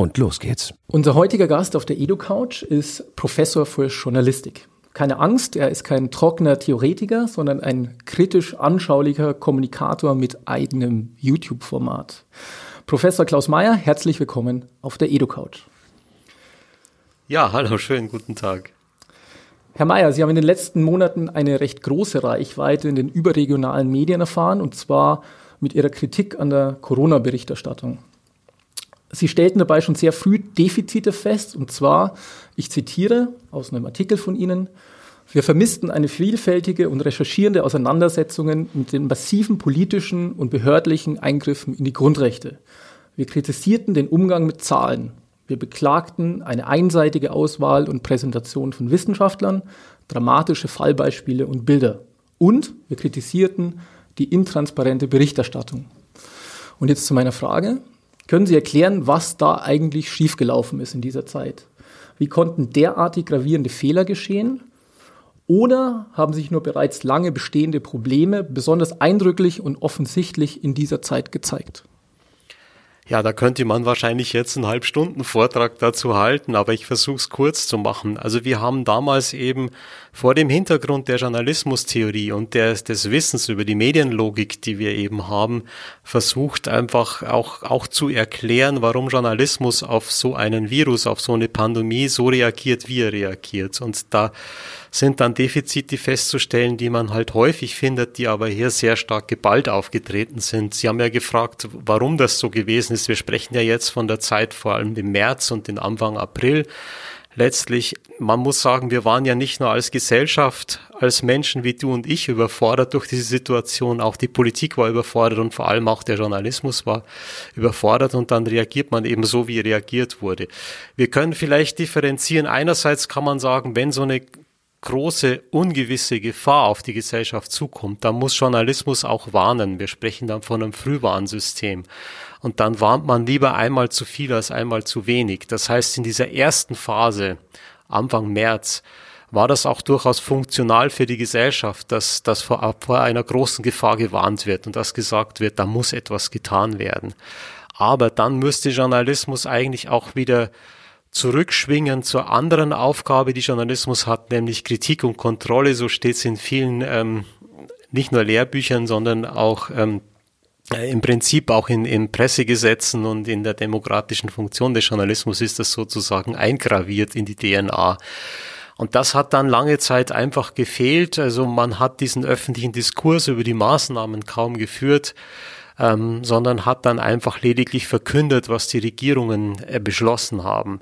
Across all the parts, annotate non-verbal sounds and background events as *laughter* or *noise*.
Und los geht's. Unser heutiger Gast auf der EduCouch ist Professor für Journalistik. Keine Angst, er ist kein trockener Theoretiker, sondern ein kritisch anschaulicher Kommunikator mit eigenem YouTube-Format. Professor Klaus Mayer, herzlich willkommen auf der EduCouch. Ja, hallo, schönen guten Tag. Herr Mayer, Sie haben in den letzten Monaten eine recht große Reichweite in den überregionalen Medien erfahren, und zwar mit Ihrer Kritik an der Corona-Berichterstattung. Sie stellten dabei schon sehr früh Defizite fest, und zwar, ich zitiere aus einem Artikel von Ihnen, wir vermissten eine vielfältige und recherchierende Auseinandersetzung mit den massiven politischen und behördlichen Eingriffen in die Grundrechte. Wir kritisierten den Umgang mit Zahlen. Wir beklagten eine einseitige Auswahl und Präsentation von Wissenschaftlern, dramatische Fallbeispiele und Bilder. Und wir kritisierten die intransparente Berichterstattung. Und jetzt zu meiner Frage. Können Sie erklären, was da eigentlich schiefgelaufen ist in dieser Zeit? Wie konnten derartig gravierende Fehler geschehen? Oder haben sich nur bereits lange bestehende Probleme besonders eindrücklich und offensichtlich in dieser Zeit gezeigt? Ja, da könnte man wahrscheinlich jetzt einen halbstunden Vortrag dazu halten, aber ich versuche es kurz zu machen. Also wir haben damals eben vor dem Hintergrund der Journalismustheorie und der, des Wissens über die Medienlogik, die wir eben haben, versucht einfach auch, auch zu erklären, warum Journalismus auf so einen Virus, auf so eine Pandemie so reagiert, wie er reagiert. Und da sind dann Defizite festzustellen, die man halt häufig findet, die aber hier sehr stark geballt aufgetreten sind. Sie haben ja gefragt, warum das so gewesen ist. Wir sprechen ja jetzt von der Zeit vor allem im März und den Anfang April. Letztlich, man muss sagen, wir waren ja nicht nur als Gesellschaft, als Menschen wie du und ich überfordert durch diese Situation. Auch die Politik war überfordert und vor allem auch der Journalismus war überfordert und dann reagiert man eben so, wie reagiert wurde. Wir können vielleicht differenzieren. Einerseits kann man sagen, wenn so eine große ungewisse Gefahr auf die Gesellschaft zukommt, dann muss Journalismus auch warnen. Wir sprechen dann von einem Frühwarnsystem. Und dann warnt man lieber einmal zu viel als einmal zu wenig. Das heißt, in dieser ersten Phase, Anfang März, war das auch durchaus funktional für die Gesellschaft, dass, dass vor, vor einer großen Gefahr gewarnt wird und dass gesagt wird, da muss etwas getan werden. Aber dann müsste Journalismus eigentlich auch wieder zurückschwingen zur anderen Aufgabe, die Journalismus hat, nämlich Kritik und Kontrolle. So steht es in vielen, ähm, nicht nur Lehrbüchern, sondern auch ähm, äh, im Prinzip auch in, in Pressegesetzen und in der demokratischen Funktion des Journalismus ist das sozusagen eingraviert in die DNA. Und das hat dann lange Zeit einfach gefehlt. Also man hat diesen öffentlichen Diskurs über die Maßnahmen kaum geführt ähm, sondern hat dann einfach lediglich verkündet, was die Regierungen äh, beschlossen haben.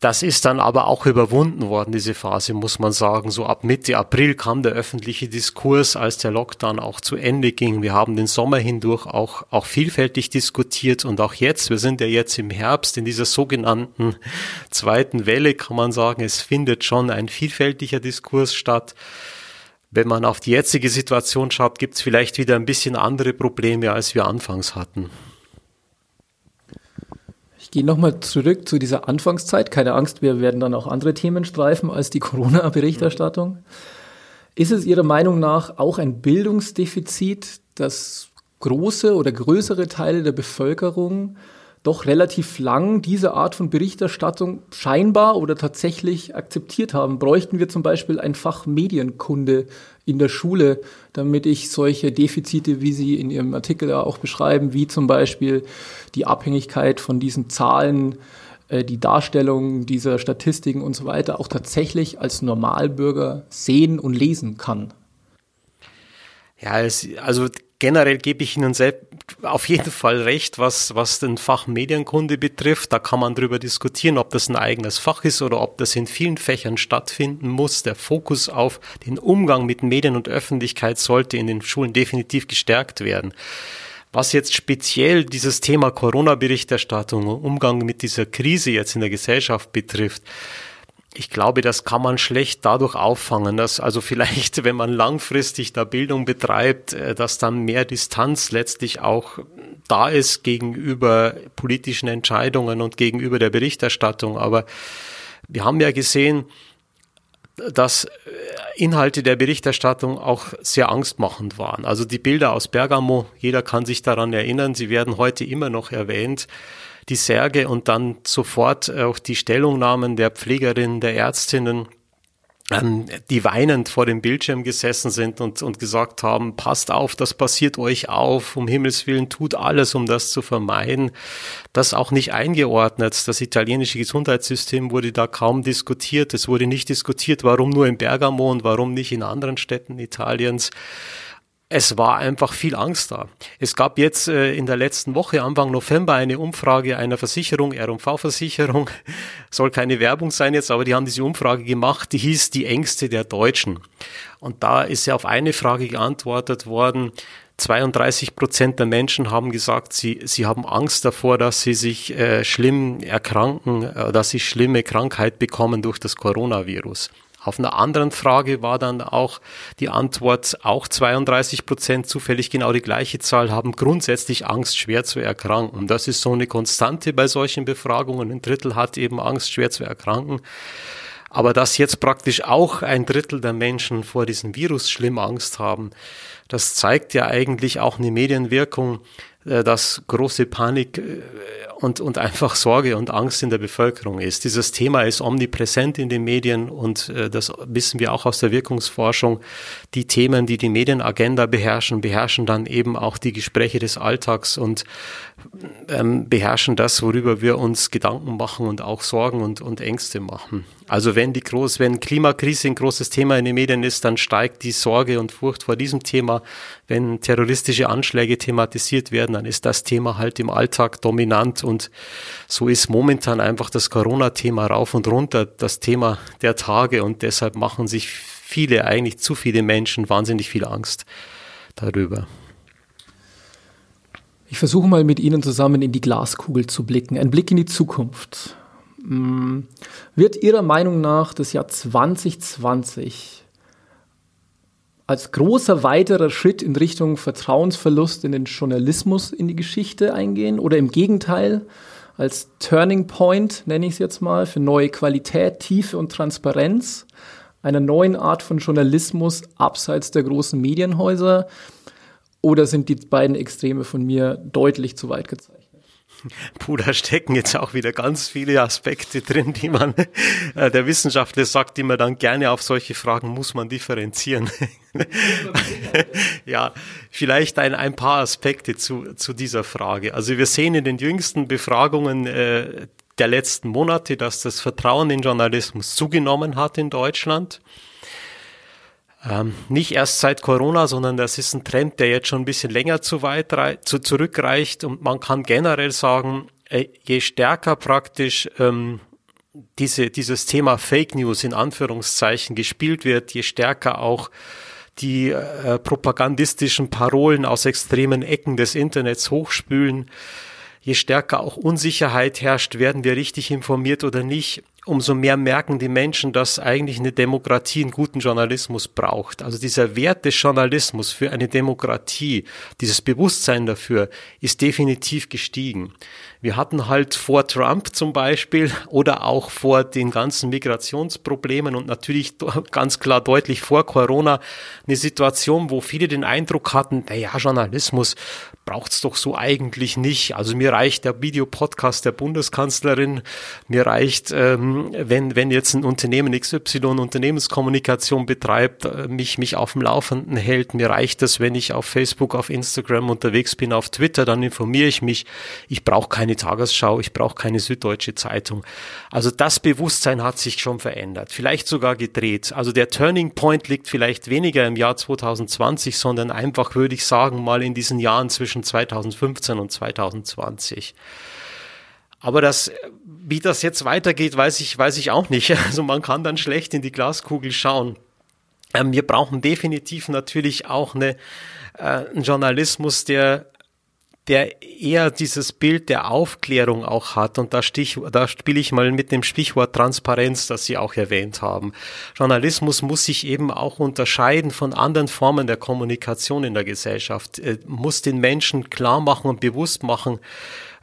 Das ist dann aber auch überwunden worden, diese Phase, muss man sagen. So ab Mitte April kam der öffentliche Diskurs, als der Lockdown auch zu Ende ging. Wir haben den Sommer hindurch auch, auch vielfältig diskutiert und auch jetzt, wir sind ja jetzt im Herbst in dieser sogenannten *laughs* zweiten Welle, kann man sagen, es findet schon ein vielfältiger Diskurs statt. Wenn man auf die jetzige Situation schaut, gibt es vielleicht wieder ein bisschen andere Probleme, als wir anfangs hatten. Ich gehe nochmal zurück zu dieser Anfangszeit. Keine Angst, wir werden dann auch andere Themen streifen als die *laughs* Corona-Berichterstattung. Ist es Ihrer Meinung nach auch ein Bildungsdefizit, dass große oder größere Teile der Bevölkerung doch relativ lang diese Art von Berichterstattung scheinbar oder tatsächlich akzeptiert haben. Bräuchten wir zum Beispiel ein Fach Medienkunde in der Schule, damit ich solche Defizite, wie Sie in Ihrem Artikel auch beschreiben, wie zum Beispiel die Abhängigkeit von diesen Zahlen, äh, die Darstellung dieser Statistiken und so weiter auch tatsächlich als Normalbürger sehen und lesen kann? Ja, es, also generell gebe ich Ihnen auf jeden Fall recht, was, was den Fach Medienkunde betrifft. Da kann man darüber diskutieren, ob das ein eigenes Fach ist oder ob das in vielen Fächern stattfinden muss. Der Fokus auf den Umgang mit Medien und Öffentlichkeit sollte in den Schulen definitiv gestärkt werden. Was jetzt speziell dieses Thema Corona-Berichterstattung und Umgang mit dieser Krise jetzt in der Gesellschaft betrifft, ich glaube, das kann man schlecht dadurch auffangen, dass also vielleicht, *laughs* wenn man langfristig da Bildung betreibt, äh, dass dann mehr Distanz letztlich auch da ist gegenüber politischen Entscheidungen und gegenüber der Berichterstattung. Aber wir haben ja gesehen, dass äh, Inhalte der Berichterstattung auch sehr angstmachend waren. Also die Bilder aus Bergamo, jeder kann sich daran erinnern, sie werden heute immer noch erwähnt. Die Särge und dann sofort auch die Stellungnahmen der Pflegerinnen, der Ärztinnen, ähm, die weinend vor dem Bildschirm gesessen sind und, und gesagt haben, passt auf, das passiert euch auf, um Himmels Willen tut alles, um das zu vermeiden. Das auch nicht eingeordnet. Das italienische Gesundheitssystem wurde da kaum diskutiert. Es wurde nicht diskutiert, warum nur in Bergamo und warum nicht in anderen Städten Italiens es war einfach viel Angst da. Es gab jetzt äh, in der letzten Woche, Anfang November, eine Umfrage einer Versicherung, R&V-Versicherung, *laughs* soll keine Werbung sein jetzt, aber die haben diese Umfrage gemacht, die hieß die Ängste der Deutschen. Und da ist ja auf eine Frage geantwortet worden, 32 Prozent der Menschen haben gesagt, sie, sie haben Angst davor, dass sie sich äh, schlimm erkranken, äh, dass sie schlimme Krankheit bekommen durch das Coronavirus. Auf einer anderen Frage war dann auch die Antwort, auch 32 Prozent, zufällig genau die gleiche Zahl, haben grundsätzlich Angst, schwer zu erkranken. Das ist so eine Konstante bei solchen Befragungen. Ein Drittel hat eben Angst, schwer zu erkranken. Aber dass jetzt praktisch auch ein Drittel der Menschen vor diesem Virus schlimm Angst haben, das zeigt ja eigentlich auch eine Medienwirkung, äh, dass große Panik äh, und, und einfach Sorge und Angst in der Bevölkerung ist. Dieses Thema ist omnipräsent in den Medien und äh, das wissen wir auch aus der Wirkungsforschung. Die Themen, die die Medienagenda beherrschen, beherrschen dann eben auch die Gespräche des Alltags und ähm, beherrschen das, worüber wir uns Gedanken machen und auch Sorgen und, und Ängste machen. Also wenn die groß, wenn Klimakrise ein großes Thema in den Medien ist, dann steigt die Sorge und Furcht vor diesem Thema. Wenn terroristische Anschläge thematisiert werden, dann ist das Thema halt im Alltag dominant und so ist momentan einfach das Corona-Thema rauf und runter das Thema der Tage und deshalb machen sich viele, eigentlich zu viele Menschen wahnsinnig viel Angst darüber. Ich versuche mal mit Ihnen zusammen in die Glaskugel zu blicken. Ein Blick in die Zukunft. Mm, wird Ihrer Meinung nach das Jahr 2020 als großer weiterer Schritt in Richtung Vertrauensverlust in den Journalismus in die Geschichte eingehen oder im Gegenteil als Turning Point, nenne ich es jetzt mal, für neue Qualität, Tiefe und Transparenz einer neuen Art von Journalismus abseits der großen Medienhäuser? Oder sind die beiden Extreme von mir deutlich zu weit gezeichnet? Puh, da stecken jetzt auch wieder ganz viele Aspekte drin, die man, äh, der Wissenschaftler sagt immer dann gerne auf solche Fragen muss man differenzieren. *laughs* ja, vielleicht ein, ein paar Aspekte zu, zu dieser Frage. Also wir sehen in den jüngsten Befragungen äh, der letzten Monate, dass das Vertrauen in Journalismus zugenommen hat in Deutschland. Ähm, nicht erst seit Corona, sondern das ist ein Trend, der jetzt schon ein bisschen länger zu weit zu, zurückreicht. Und man kann generell sagen, äh, je stärker praktisch ähm, diese, dieses Thema Fake News in Anführungszeichen gespielt wird, je stärker auch die äh, propagandistischen Parolen aus extremen Ecken des Internets hochspülen, je stärker auch Unsicherheit herrscht, werden wir richtig informiert oder nicht, umso mehr merken die Menschen, dass eigentlich eine Demokratie einen guten Journalismus braucht. Also dieser Wert des Journalismus für eine Demokratie, dieses Bewusstsein dafür ist definitiv gestiegen. Wir hatten halt vor Trump zum Beispiel oder auch vor den ganzen Migrationsproblemen und natürlich ganz klar deutlich vor Corona eine Situation, wo viele den Eindruck hatten, naja, Journalismus braucht's doch so eigentlich nicht. Also mir reicht der Videopodcast der Bundeskanzlerin, mir reicht, ähm, wenn, wenn jetzt ein Unternehmen XY Unternehmenskommunikation betreibt, äh, mich, mich auf dem Laufenden hält, mir reicht es, wenn ich auf Facebook, auf Instagram unterwegs bin, auf Twitter, dann informiere ich mich. Ich brauche keine Tagesschau, ich brauche keine Süddeutsche Zeitung. Also das Bewusstsein hat sich schon verändert, vielleicht sogar gedreht. Also der Turning Point liegt vielleicht weniger im Jahr 2020, sondern einfach, würde ich sagen, mal in diesen Jahren zwischen 2015 und 2020. Aber das, wie das jetzt weitergeht, weiß ich, weiß ich auch nicht. *laughs* Also man kann dann schlecht in die Glaskugel schauen. Ähm, wir brauchen definitiv natürlich auch eine, äh, einen Journalismus, der der eher dieses Bild der Aufklärung auch hat. Und da, stich, da spiele ich mal mit dem Stichwort Transparenz, das Sie auch erwähnt haben. Journalismus muss sich eben auch unterscheiden von anderen Formen der Kommunikation in der Gesellschaft, er muss den Menschen klar machen und bewusst machen,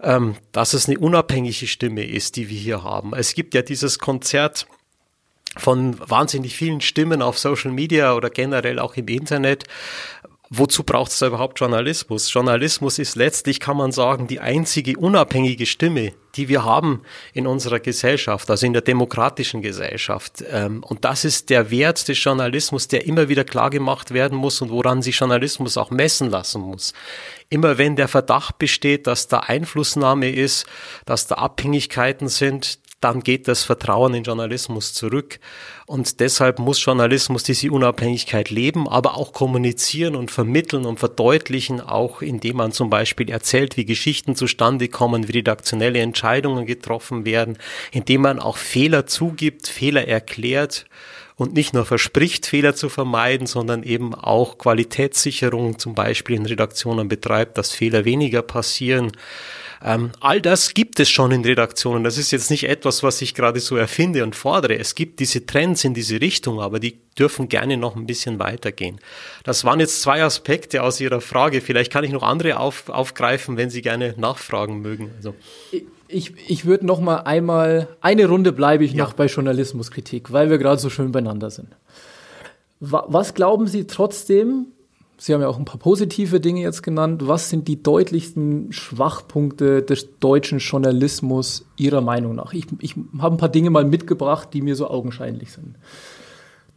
ähm, dass es eine unabhängige Stimme ist, die wir hier haben. Es gibt ja dieses Konzert von wahnsinnig vielen Stimmen auf Social Media oder generell auch im Internet, wozu braucht es überhaupt Journalismus? Journalismus ist letztlich, kann man sagen, die einzige unabhängige Stimme, die wir haben in unserer Gesellschaft, also in der demokratischen Gesellschaft. Ähm, und das ist der Wert des Journalismus, der immer wieder klar gemacht werden muss und woran sich Journalismus auch messen lassen muss. Immer wenn der Verdacht besteht, dass da Einflussnahme ist, dass da Abhängigkeiten sind, dann geht das Vertrauen in Journalismus zurück. Und deshalb muss Journalismus diese Unabhängigkeit leben, aber auch kommunizieren und vermitteln und verdeutlichen, auch indem man zum Beispiel erzählt, wie Geschichten zustande kommen, wie redaktionelle Entscheidungen getroffen werden, indem man auch Fehler zugibt, Fehler erklärt und nicht nur verspricht, Fehler zu vermeiden, sondern eben auch Qualitätssicherung zum Beispiel in Redaktionen betreibt, dass Fehler weniger passieren. Ähm, all das gibt es schon in Redaktionen. Das ist jetzt nicht etwas, was ich gerade so erfinde und fordere. Es gibt diese Trends in diese Richtung, aber die dürfen gerne noch ein bisschen weitergehen. Das waren jetzt zwei Aspekte aus Ihrer Frage. Vielleicht kann ich noch andere auf, aufgreifen, wenn Sie gerne nachfragen mögen. Also. Ich, ich würde noch mal einmal, eine Runde bleibe ich ja. noch bei Journalismuskritik, weil wir gerade so schön beieinander sind. Was glauben Sie trotzdem, Sie haben ja auch ein paar positive Dinge jetzt genannt. Was sind die deutlichsten Schwachpunkte des deutschen Journalismus Ihrer Meinung nach? Ich, ich habe ein paar Dinge mal mitgebracht, die mir so augenscheinlich sind.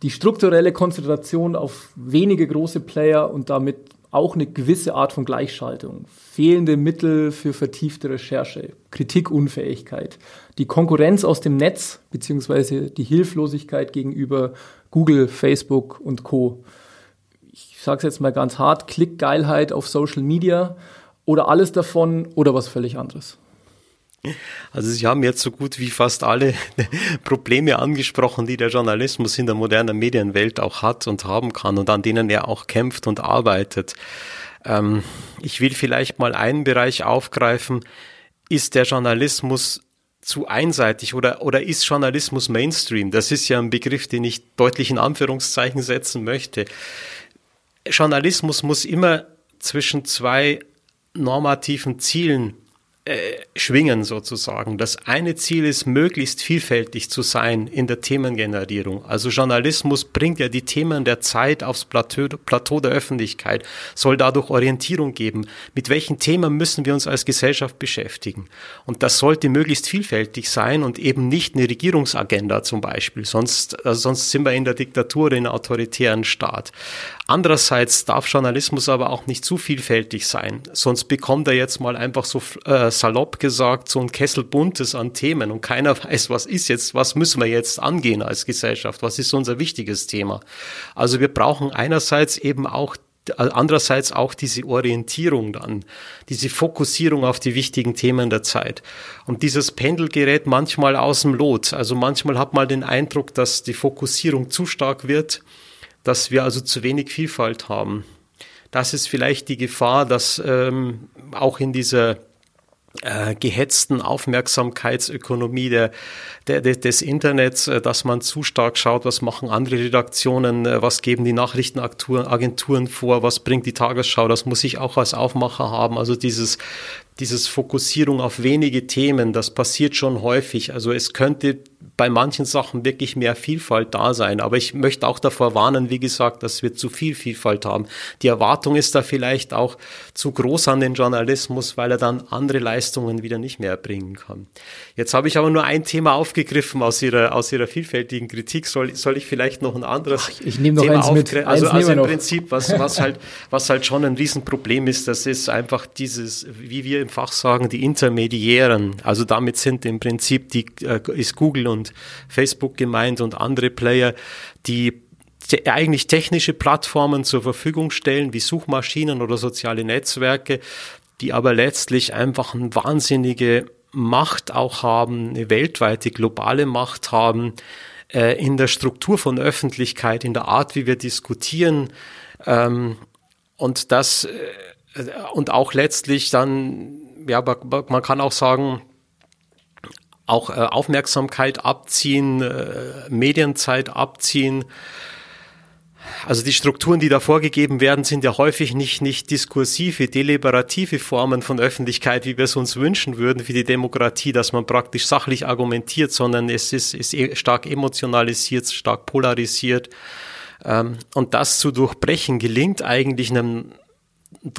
Die strukturelle Konzentration auf wenige große Player und damit auch eine gewisse Art von Gleichschaltung, fehlende Mittel für vertiefte Recherche, Kritikunfähigkeit, die Konkurrenz aus dem Netz beziehungsweise die Hilflosigkeit gegenüber Google, Facebook und Co ich sage es jetzt mal ganz hart, Klickgeilheit auf Social Media oder alles davon oder was völlig anderes? Also Sie haben jetzt so gut wie fast alle *laughs* Probleme angesprochen, die der Journalismus in der modernen Medienwelt auch hat und haben kann und an denen er auch kämpft und arbeitet. Ähm, ich will vielleicht mal einen Bereich aufgreifen. Ist der Journalismus zu einseitig oder, oder ist Journalismus Mainstream? Das ist ja ein Begriff, den ich deutlich in Anführungszeichen setzen möchte. Journalismus muss immer zwischen zwei normativen Zielen äh, schwingen sozusagen. Das eine Ziel ist, möglichst vielfältig zu sein in der Themengenerierung. Also Journalismus bringt ja die Themen der Zeit aufs Plateau, Plateau der Öffentlichkeit, soll dadurch Orientierung geben. Mit welchen Themen müssen wir uns als Gesellschaft beschäftigen? Und das sollte möglichst vielfältig sein und eben nicht eine Regierungsagenda zum Beispiel. Sonst, also sonst sind wir in der Diktatur in einem autoritären Staat. Andererseits darf Journalismus aber auch nicht zu vielfältig sein. Sonst bekommt er jetzt mal einfach so äh, salopp gesagt so ein Kessel buntes an Themen und keiner *laughs* weiß, was ist jetzt, was müssen wir jetzt angehen als Gesellschaft, was ist unser wichtiges Thema. Also wir brauchen einerseits eben auch andererseits auch diese Orientierung dann, diese Fokussierung auf die wichtigen Themen der Zeit. Und dieses Pendel gerät manchmal aus dem Lot. Also manchmal hat man den Eindruck, dass die Fokussierung zu stark wird, dass wir also zu wenig Vielfalt haben. Das ist vielleicht die Gefahr, dass ähm, auch in dieser äh, gehetzten Aufmerksamkeitsökonomie der, der, des Internets, äh, dass man zu stark schaut, was machen andere Redaktionen, äh, was geben die Nachrichtenagenturen vor, was bringt die Tagesschau, das muss ich auch als Aufmacher haben. Also dieses, dieses Fokussierung auf wenige Themen, das passiert schon häufig. Also es könnte bei manchen Sachen wirklich mehr Vielfalt da sein. Aber ich möchte auch davor warnen, wie gesagt, dass wir zu viel Vielfalt haben. Die Erwartung ist da vielleicht auch zu groß an den Journalismus, weil er dann andere Leistungen wieder nicht mehr erbringen kann. Jetzt habe ich aber nur ein Thema aufgegriffen aus Ihrer, aus Ihrer vielfältigen Kritik. Soll, soll ich vielleicht noch ein anderes Ach, ich nehme noch Thema mit. Also, also im noch. Prinzip, was, was halt, was halt schon ein Riesenproblem ist, das ist einfach dieses, wie wir im Fach sagen, die Intermediären. Also damit sind im Prinzip die, äh, ist Google und Facebook gemeint und andere Player, die eigentlich technische Plattformen zur Verfügung stellen, wie Suchmaschinen oder soziale Netzwerke, die aber letztlich einfach eine wahnsinnige Macht auch haben, eine weltweite globale Macht haben, äh, in der Struktur von Öffentlichkeit, in der Art, wie wir diskutieren. Ähm, und das äh, und auch letztlich dann, ja, man kann auch sagen, auch äh, Aufmerksamkeit abziehen, äh, Medienzeit abziehen. Also die Strukturen, die da vorgegeben werden, sind ja häufig nicht, nicht diskursive, deliberative Formen von Öffentlichkeit, wie wir es uns wünschen würden für die Demokratie, dass man praktisch sachlich argumentiert, sondern es ist, ist e, stark emotionalisiert, stark polarisiert. Ähm, und das zu durchbrechen gelingt eigentlich einem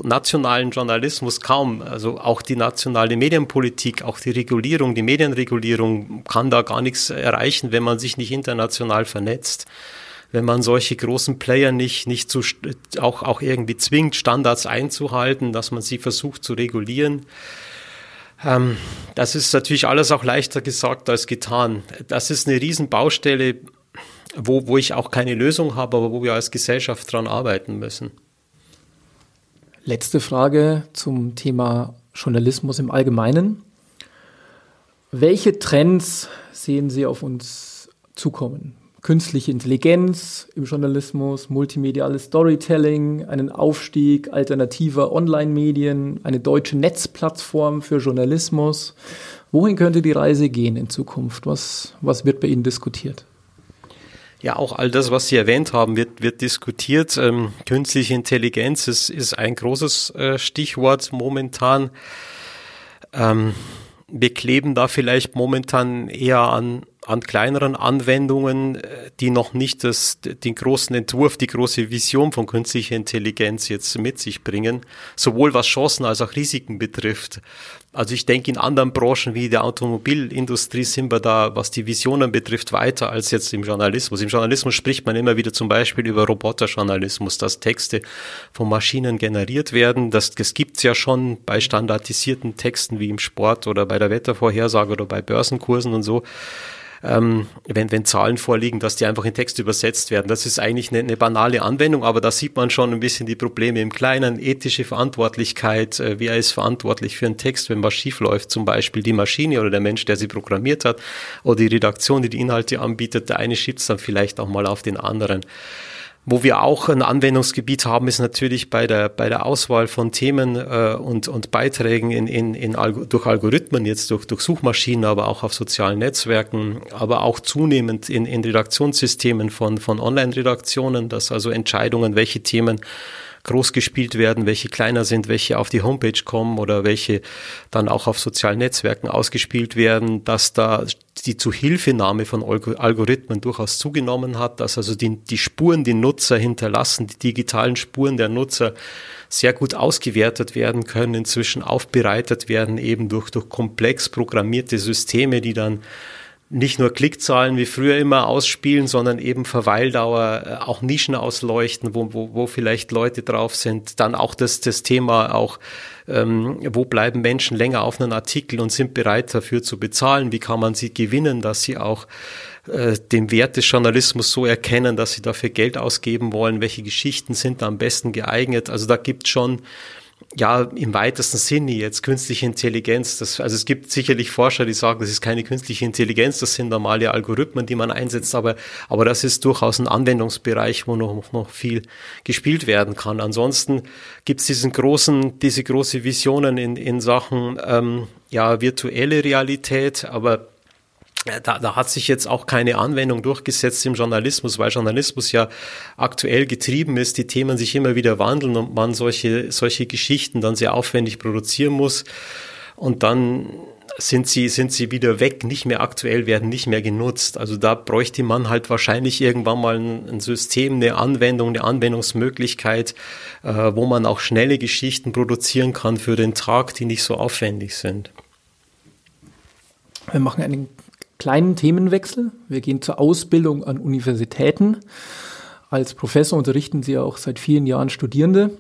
nationalen Journalismus kaum. Also auch die nationale Medienpolitik, auch die Regulierung, die Medienregulierung kann da gar nichts erreichen, wenn man sich nicht international vernetzt. Wenn man solche großen Player nicht, nicht zu, auch, auch irgendwie zwingt, Standards einzuhalten, dass man sie versucht zu regulieren. Ähm, das ist natürlich alles auch leichter gesagt als getan. Das ist eine Riesenbaustelle, wo, wo ich auch keine Lösung habe, aber wo wir als Gesellschaft dran arbeiten müssen. Letzte Frage zum Thema Journalismus im Allgemeinen. Welche Trends sehen Sie auf uns zukommen? Künstliche Intelligenz im Journalismus, multimediales Storytelling, einen Aufstieg alternativer Online-Medien, eine deutsche Netzplattform für Journalismus. Wohin könnte die Reise gehen in Zukunft? Was, was wird bei Ihnen diskutiert? Ja, auch all das, was Sie erwähnt haben, wird, wird diskutiert. Ähm, künstliche Intelligenz ist, ist ein großes äh, Stichwort momentan. Ähm, wir kleben da vielleicht momentan eher an an kleineren Anwendungen, äh, die noch nicht das, den großen Entwurf, die große Vision von künstlicher Intelligenz jetzt mit sich bringen, sowohl was Chancen als auch Risiken betrifft. Also ich denke, in anderen Branchen wie der Automobilindustrie sind wir da, was die Visionen betrifft, weiter als jetzt im Journalismus. Im Journalismus spricht man immer wieder zum Beispiel über Roboterjournalismus, dass Texte von Maschinen generiert werden. Das, das gibt's ja schon bei standardisierten Texten wie im Sport oder bei der Wettervorhersage oder bei Börsenkursen und so ähm, wenn, wenn Zahlen vorliegen, dass die einfach in Text übersetzt werden. Das ist eigentlich eine, eine banale Anwendung, aber da sieht man schon ein bisschen die Probleme im Kleinen. Ethische Verantwortlichkeit, äh, wer ist verantwortlich für einen Text, wenn was schief läuft, zum Beispiel die Maschine oder der Mensch, der sie programmiert hat, oder die Redaktion, die die Inhalte anbietet. Der eine schiebt es dann vielleicht auch mal auf den anderen. Wo wir auch ein Anwendungsgebiet haben, ist natürlich bei der, bei der Auswahl von Themen äh, und, und Beiträgen in, in, in Algo, durch Algorithmen, jetzt durch, durch Suchmaschinen, aber auch auf sozialen Netzwerken, aber auch zunehmend in, in Redaktionssystemen von, von Online-Redaktionen, dass also Entscheidungen, welche Themen groß gespielt werden, welche kleiner sind, welche auf die Homepage kommen oder welche dann auch auf sozialen Netzwerken ausgespielt werden, dass da die Zuhilfenahme von Algorithmen durchaus zugenommen hat, dass also die, die Spuren, die Nutzer hinterlassen, die digitalen Spuren der Nutzer sehr gut ausgewertet werden können, inzwischen aufbereitet werden, eben durch, durch komplex programmierte Systeme, die dann nicht nur Klickzahlen wie früher immer ausspielen, sondern eben Verweildauer, äh, auch Nischen ausleuchten, wo, wo, wo vielleicht Leute drauf sind. Dann auch das, das Thema auch, ähm, wo bleiben Menschen länger auf einen Artikel und sind bereit dafür zu bezahlen? Wie kann man sie gewinnen, dass sie auch äh, den Wert des Journalismus so erkennen, dass sie dafür Geld ausgeben wollen? Welche Geschichten sind da am besten geeignet? Also da gibt schon ja, im weitesten Sinne jetzt künstliche Intelligenz. Das, also es gibt sicherlich Forscher, die sagen, das ist keine künstliche Intelligenz, das sind normale Algorithmen, die man einsetzt, aber, aber das ist durchaus ein Anwendungsbereich, wo noch, noch viel gespielt werden kann. Ansonsten gibt es diesen großen, diese große Visionen in, in Sachen ähm, ja, virtuelle Realität, aber da, da hat sich jetzt auch keine Anwendung durchgesetzt im Journalismus, weil Journalismus ja aktuell getrieben ist, die Themen sich immer wieder wandeln und man solche, solche Geschichten dann sehr aufwendig produzieren muss. Und dann sind sie, sind sie wieder weg, nicht mehr aktuell, werden nicht mehr genutzt. Also da bräuchte man halt wahrscheinlich irgendwann mal ein, System, eine Anwendung, eine Anwendungsmöglichkeit, äh, wo man auch schnelle Geschichten produzieren kann für den Tag, die nicht so aufwendig sind. Wir machen einen kleinen Themenwechsel. Wir gehen zur Ausbildung an Universitäten. Als Professor unterrichten Sie auch seit vielen Jahren Studierende.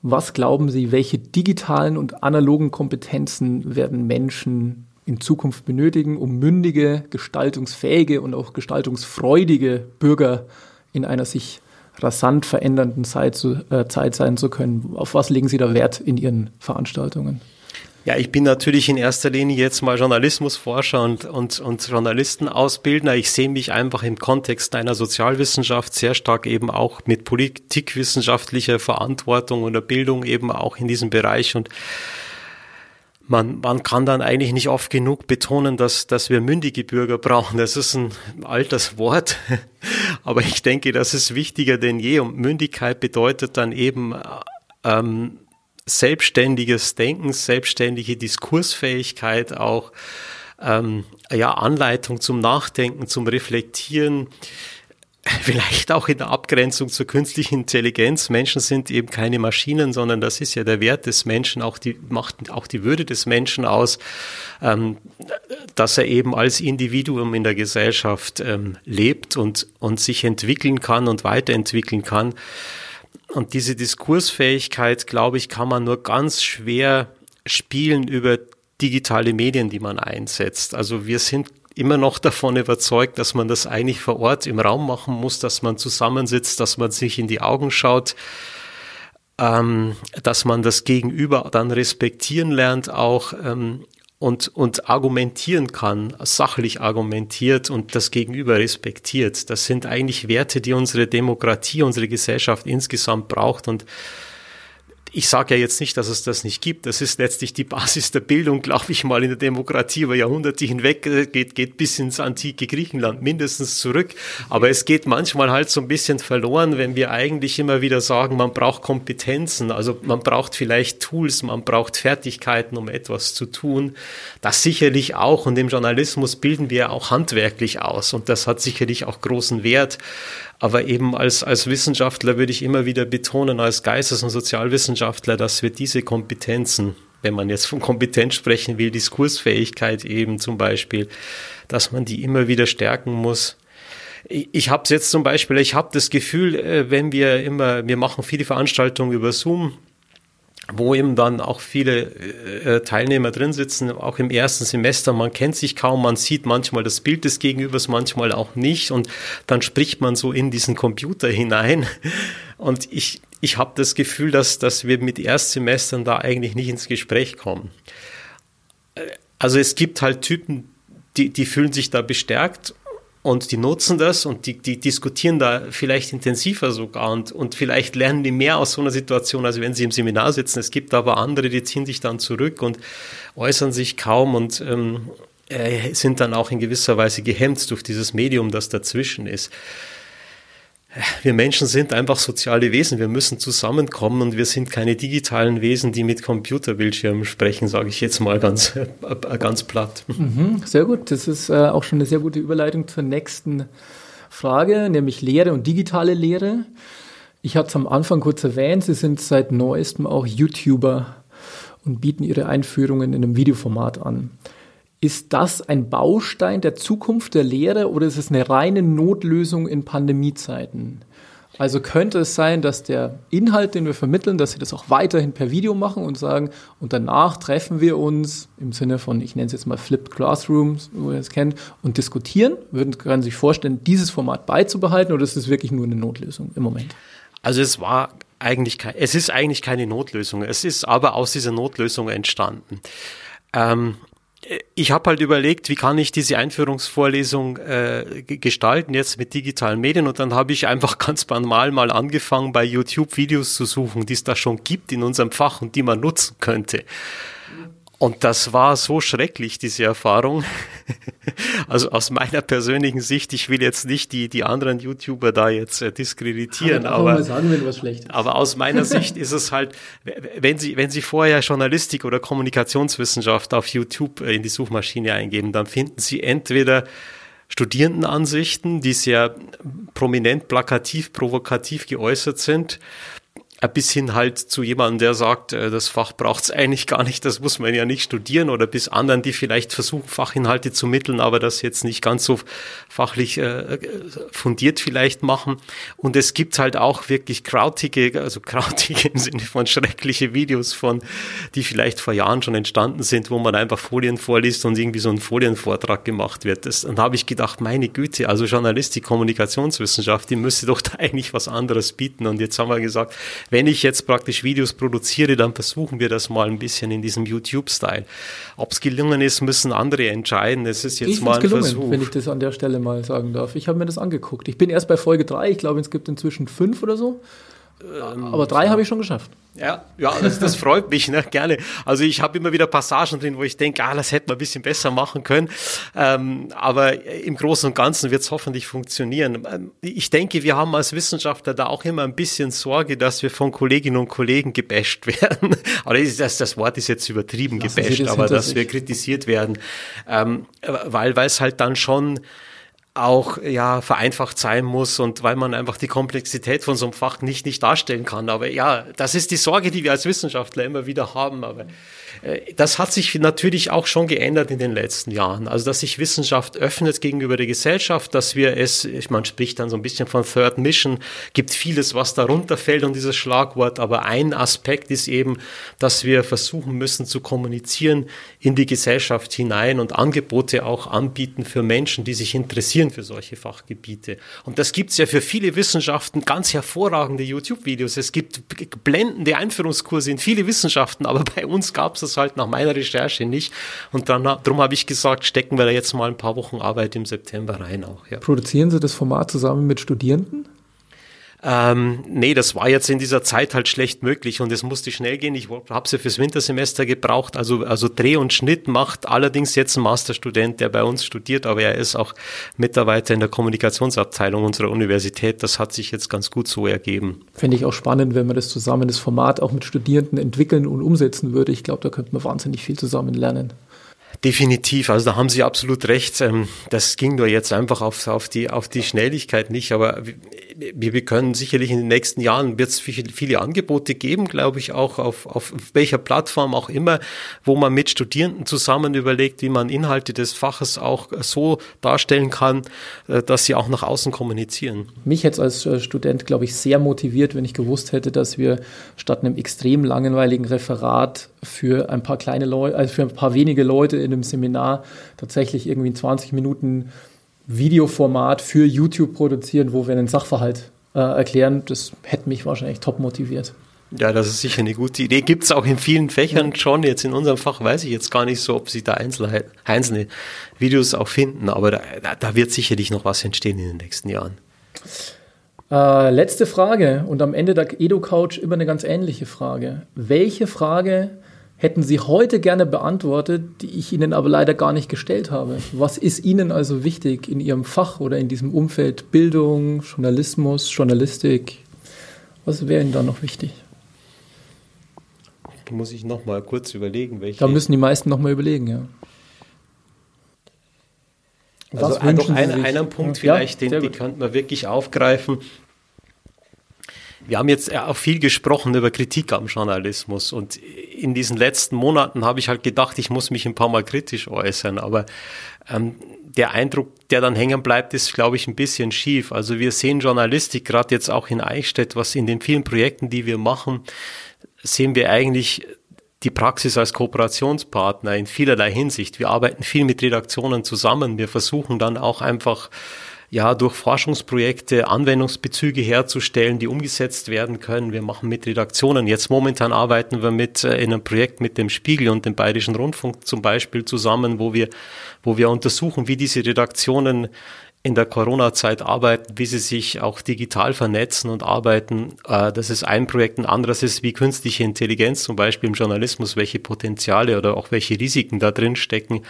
Was glauben Sie, welche digitalen und analogen Kompetenzen werden Menschen in Zukunft benötigen, um mündige, gestaltungsfähige und auch gestaltungsfreudige Bürger in einer sich rasant verändernden Zeit, zu, äh, Zeit sein zu können? Auf was legen Sie da Wert in Ihren Veranstaltungen? Ja, ich bin natürlich in erster Linie jetzt mal Journalismusforscher und, und, und Journalistenausbildner. Ich sehe mich einfach im Kontext einer Sozialwissenschaft sehr stark eben auch mit politikwissenschaftlicher Verantwortung oder Bildung eben auch in diesem Bereich und man, man kann dann eigentlich nicht oft genug betonen, dass, dass wir mündige Bürger brauchen. Das ist ein altes Wort, *laughs* aber ich denke, das ist wichtiger denn je. Und Mündigkeit bedeutet dann eben ähm, selbstständiges Denken, selbstständige Diskursfähigkeit, auch ähm, ja, Anleitung zum Nachdenken, zum Reflektieren, *laughs* vielleicht auch in der Abgrenzung zur künstlichen Intelligenz. Menschen sind eben keine Maschinen, sondern das ist ja der Wert des Menschen, auch die macht auch die Würde des Menschen aus, ähm, dass er eben als Individuum in der Gesellschaft ähm, lebt und, und sich entwickeln kann und weiterentwickeln kann. Und diese Diskursfähigkeit, glaube ich, kann man nur ganz schwer spielen über digitale Medien, die man einsetzt. Also wir sind immer noch davon überzeugt, dass man das eigentlich vor Ort im Raum machen muss, dass man zusammensitzt, dass man sich in die Augen schaut, ähm, dass man das Gegenüber dann respektieren lernt auch. Ähm, und, und argumentieren kann, sachlich argumentiert und das Gegenüber respektiert. Das sind eigentlich Werte, die unsere Demokratie, unsere Gesellschaft insgesamt braucht und ich sage ja jetzt nicht, dass es das nicht gibt. Das ist letztlich die Basis der Bildung, glaube ich mal, in der Demokratie über Jahrhunderte hinweg. Äh, geht, geht bis ins antike Griechenland mindestens zurück. Aber es geht manchmal halt so ein bisschen verloren, wenn wir eigentlich immer wieder sagen, man braucht Kompetenzen. Also man braucht vielleicht Tools, man braucht Fertigkeiten, um etwas zu tun. Das sicherlich auch. Und im Journalismus bilden wir auch handwerklich aus. Und das hat sicherlich auch großen Wert. Aber eben als, als Wissenschaftler würde ich immer wieder betonen, als Geistes- und Sozialwissenschaftler, dass wir diese Kompetenzen, wenn man jetzt von Kompetenz sprechen will, Diskursfähigkeit eben zum Beispiel, dass man die immer wieder stärken muss. Ich habe es jetzt zum Beispiel, ich habe das Gefühl, äh, wenn wir immer, wir machen viele Veranstaltungen über Zoom, wo eben dann auch viele äh, Teilnehmer drin sitzen, auch im ersten Semester. Man kennt sich kaum, man sieht manchmal das Bild des Gegenübers, manchmal auch nicht und dann spricht man so in diesen Computer hinein. *laughs* Und ich, ich habe das Gefühl, dass, dass wir mit Erstsemestern da eigentlich nicht ins Gespräch kommen. Also es gibt halt Typen, die, die fühlen sich da bestärkt und die nutzen das und die, die diskutieren da vielleicht intensiver sogar und, und vielleicht lernen die mehr aus so einer Situation, als wenn sie im Seminar sitzen. Es gibt aber andere, die ziehen sich dann zurück und äußern sich kaum und ähm, äh, sind dann auch in gewisser Weise gehemmt durch dieses Medium, das dazwischen ist wir Menschen sind einfach soziale Wesen. Wir müssen zusammenkommen und wir sind keine digitalen Wesen, die mit Computerbildschirmen sprechen, sage ich jetzt mal ganz, äh, ganz platt. Mhm, sehr gut. Das ist äh, auch schon eine sehr gute Überleitung zur nächsten Frage, nämlich Lehre und digitale Lehre. Ich hatte es am Anfang kurz erwähnt, Sie sind seit neuestem auch YouTuber und bieten Ihre Einführungen in einem Videoformat an. Ist das ein Baustein der Zukunft der Lehre oder ist es eine reine Notlösung in Pandemiezeiten? Also könnte es sein, dass der Inhalt, den wir vermitteln, dass sie das auch weiterhin per Video machen und sagen, und danach treffen wir uns im Sinne von, ich nenne es jetzt mal Flipped Classrooms, wo ihr es kennt, und diskutieren? Würden, Sie sich vorstellen, dieses Format beizubehalten oder ist es wirklich nur eine Notlösung im Moment? Also es war eigentlich, kein, es ist eigentlich keine Notlösung. Es ist aber aus dieser Notlösung entstanden. Ähm, ich habe halt überlegt, wie kann ich diese Einführungsvorlesung äh, gestalten jetzt mit digitalen Medien und dann habe ich einfach *laughs* ganz banal mal angefangen, bei YouTube Videos zu suchen, die es da schon gibt in unserem Fach und die man nutzen könnte. Und das war so schrecklich, diese Erfahrung. *laughs* Also aus meiner persönlichen Sicht, ich will jetzt nicht die, die anderen YouTuber da jetzt äh, diskreditieren, aber, sagen, aber aus meiner *laughs* Sicht ist es halt, wenn Sie, wenn Sie vorher Journalistik oder Kommunikationswissenschaft auf YouTube äh, in die Suchmaschine eingeben, dann finden Sie entweder Studierendenansichten, die sehr prominent, plakativ, provokativ geäußert sind bis hin halt zu jemandem, der sagt, äh, das Fach braucht es eigentlich gar nicht, das muss man ja nicht studieren oder bis anderen, die vielleicht versuchen, Fachinhalte zu mitteln, aber das jetzt nicht ganz so fachlich äh, fundiert vielleicht machen. Und es gibt halt auch wirklich krautige, also krautige *laughs* im Sinne von schreckliche Videos von, die vielleicht vor Jahren schon entstanden sind, wo man einfach Folien vorliest und irgendwie so ein Folienvortrag gemacht wird. Das, dann habe ich gedacht, meine Güte, also Journalistik, Kommunikationswissenschaft, die müsste doch da *laughs* eigentlich was anderes bieten. Und jetzt haben wir gesagt, wenn ich jetzt praktisch Videos produziere, dann versuchen wir das mal ein bisschen in diesem YouTube-Style. Ob es gelungen ist, müssen andere entscheiden. Es ist jetzt ich mal ein gelungen, Versuch. wenn ich das an der Stelle mal sagen darf. Ich habe mir das angeguckt. Ich bin erst bei Folge 3, ich glaube, es gibt inzwischen fünf oder so. Ähm, Aber drei habe ich schon geschafft. Ja, ja, das, das freut mich, ne, gerne. Also ich habe immer wieder Passagen drin, wo ich denke, ah, das hätte man ein bisschen besser machen können. Ähm, aber im Großen und Ganzen wird es hoffentlich funktionieren. Ähm, ich denke, wir haben als Wissenschaftler da auch immer ein bisschen Sorge, dass wir von Kolleginnen und Kollegen gebasht *laughs* werden. aber das, das Wort ist jetzt übertrieben Lassen gebasht, das aber dass sich. wir kritisiert werden. Ähm, weil, weil es halt dann schon auch ja vereinfacht sein muss und weil man einfach die Komplexität von so einem Fach nicht nicht darstellen kann. Aber ja, das ist die Sorge, die wir als Wissenschaftler immer wieder haben. Aber äh, das hat sich natürlich auch schon geändert in den letzten Jahren. Also, dass sich Wissenschaft öffnet gegenüber der Gesellschaft, dass wir es, man spricht dann so ein bisschen von Third Mission, gibt vieles, was darunter fällt und dieses Schlagwort. Aber ein Aspekt ist eben, dass wir versuchen müssen zu kommunizieren in die Gesellschaft hinein und Angebote auch anbieten für Menschen, die sich interessieren für solche Fachgebiete. Und das gibt es ja für viele Wissenschaften ganz hervorragende YouTube-Videos. Es gibt blendende Einführungskurse in viele Wissenschaften, aber bei uns gab es das halt nach meiner Recherche nicht. Und dann, darum habe ich gesagt, stecken wir da jetzt mal ein paar Wochen Arbeit im September rein auch. Ja. Produzieren Sie das Format zusammen mit Studierenden? Ähm, nee, das war jetzt in dieser Zeit halt schlecht möglich und es musste schnell gehen. Ich habe sie fürs Wintersemester gebraucht. Also, also Dreh und Schnitt macht allerdings jetzt ein Masterstudent, der bei uns studiert, aber er ist auch Mitarbeiter in der Kommunikationsabteilung unserer Universität. Das hat sich jetzt ganz gut so ergeben. Fände ich auch spannend, wenn man das zusammen, das Format auch mit Studierenden entwickeln und umsetzen würde. Ich glaube, da könnte man wahnsinnig viel zusammen lernen. Definitiv, also da haben Sie absolut recht. Ähm, das ging nur jetzt einfach auf, auf, die, auf die Schnelligkeit nicht, aber wir, wir können sicherlich in den nächsten Jahren wird es viele Angebote geben, glaube ich, auch auf, auf welcher Plattform auch immer, wo man mit Studierenden zusammen überlegt, wie man Inhalte des Faches auch so darstellen kann, äh, dass sie auch nach außen kommunizieren. Mich jetzt als äh, Student, glaube ich, sehr motiviert, wenn ich gewusst hätte, dass wir statt einem extrem langweiligen Referat für ein paar kleine Leute, also für ein paar wenige Leute in einem Seminar tatsächlich irgendwie in 20 Minuten Videoformat für YouTube produzieren, wo wir einen Sachverhalt äh, erklären. Das hätte mich wahrscheinlich top motiviert. Ja, das ist sicher eine gute Idee. Gibt es auch in vielen Fächern schon. Jetzt in unserem Fach weiß ich jetzt gar nicht so, ob Sie da einzelne, einzelne Videos auch finden, aber da, da wird sicherlich noch was entstehen in den nächsten Jahren. Äh, letzte Frage und am Ende der Edo-Couch immer eine ganz ähnliche Frage. Welche Frage hätten Sie heute gerne beantwortet, die ich Ihnen aber leider gar nicht gestellt habe. Was ist Ihnen also wichtig in Ihrem Fach oder in diesem Umfeld Bildung, Journalismus, Journalistik? Was wäre Ihnen da noch wichtig? Muss ich noch mal kurz überlegen, welche. Da müssen die meisten noch mal überlegen, ja. Was also doch ein, einen Punkt vielleicht, ja, den, den könnte man wirklich aufgreifen. Wir haben jetzt auch viel gesprochen über Kritik am Journalismus und in diesen letzten Monaten habe ich halt gedacht, ich muss mich ein paar Mal kritisch äußern, aber ähm, der Eindruck, der dann hängen bleibt, ist, glaube ich, ein bisschen schief. Also wir sehen Journalistik gerade jetzt auch in Eichstätt, was in den vielen Projekten, die wir machen, sehen wir eigentlich die Praxis als Kooperationspartner in vielerlei Hinsicht. Wir arbeiten viel mit Redaktionen zusammen. Wir versuchen dann auch einfach ja, durch Forschungsprojekte Anwendungsbezüge herzustellen, die umgesetzt werden können. Wir machen mit Redaktionen. Jetzt momentan arbeiten wir mit äh, in einem Projekt mit dem Spiegel und dem Bayerischen Rundfunk zum Beispiel zusammen, wo wir, wo wir untersuchen, wie diese Redaktionen in der Corona-Zeit arbeiten, wie sie sich auch digital vernetzen und arbeiten. Äh, das ist ein Projekt. Ein anderes ist, wie künstliche Intelligenz zum Beispiel im Journalismus, welche Potenziale oder auch welche Risiken da drin stecken.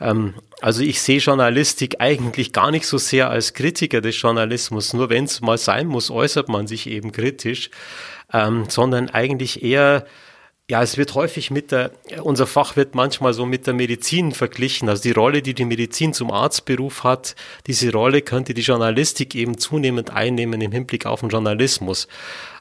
Ähm, also ich sehe Journalistik eigentlich gar nicht so sehr als Kritiker des Journalismus. Nur wenn es mal sein muss, äußert man sich eben kritisch, ähm, sondern eigentlich eher ja, es wird häufig mit der, unser Fach wird manchmal so mit der Medizin verglichen. Also die Rolle, die die Medizin zum Arztberuf hat, diese Rolle könnte die Journalistik eben zunehmend einnehmen im Hinblick auf den Journalismus.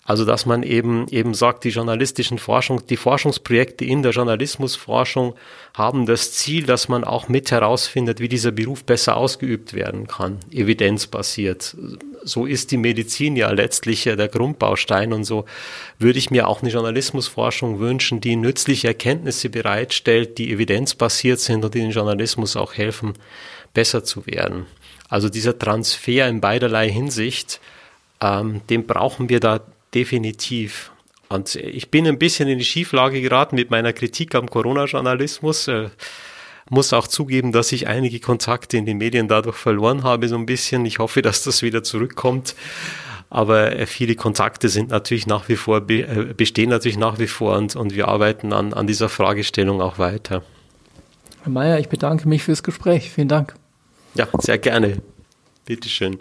Also dass man eben eben sagt, die journalistischen Forschung, die Forschungsprojekte in der Journalismusforschung haben das Ziel, dass man auch mit herausfindet, wie dieser Beruf besser ausgeübt werden kann, evidenzbasiert. So ist die Medizin ja letztlich der Grundbaustein und so würde ich mir auch eine Journalismusforschung wünschen, die nützliche Erkenntnisse bereitstellt, die evidenzbasiert sind und die den Journalismus auch helfen, besser zu werden. Also dieser Transfer in beiderlei Hinsicht, ähm, den brauchen wir da definitiv. Und ich bin ein bisschen in die Schieflage geraten mit meiner Kritik am Corona-Journalismus. Äh, muss auch zugeben, dass ich einige Kontakte in den Medien dadurch verloren habe, so ein bisschen. Ich hoffe, dass das wieder zurückkommt. Aber äh, viele Kontakte sind natürlich nach wie vor, äh, bestehen natürlich nach wie vor und, und wir arbeiten an, an dieser Fragestellung auch weiter. Herr Mayer, ich bedanke mich fürs Gespräch. Vielen Dank. Ja, sehr gerne. Bitteschön.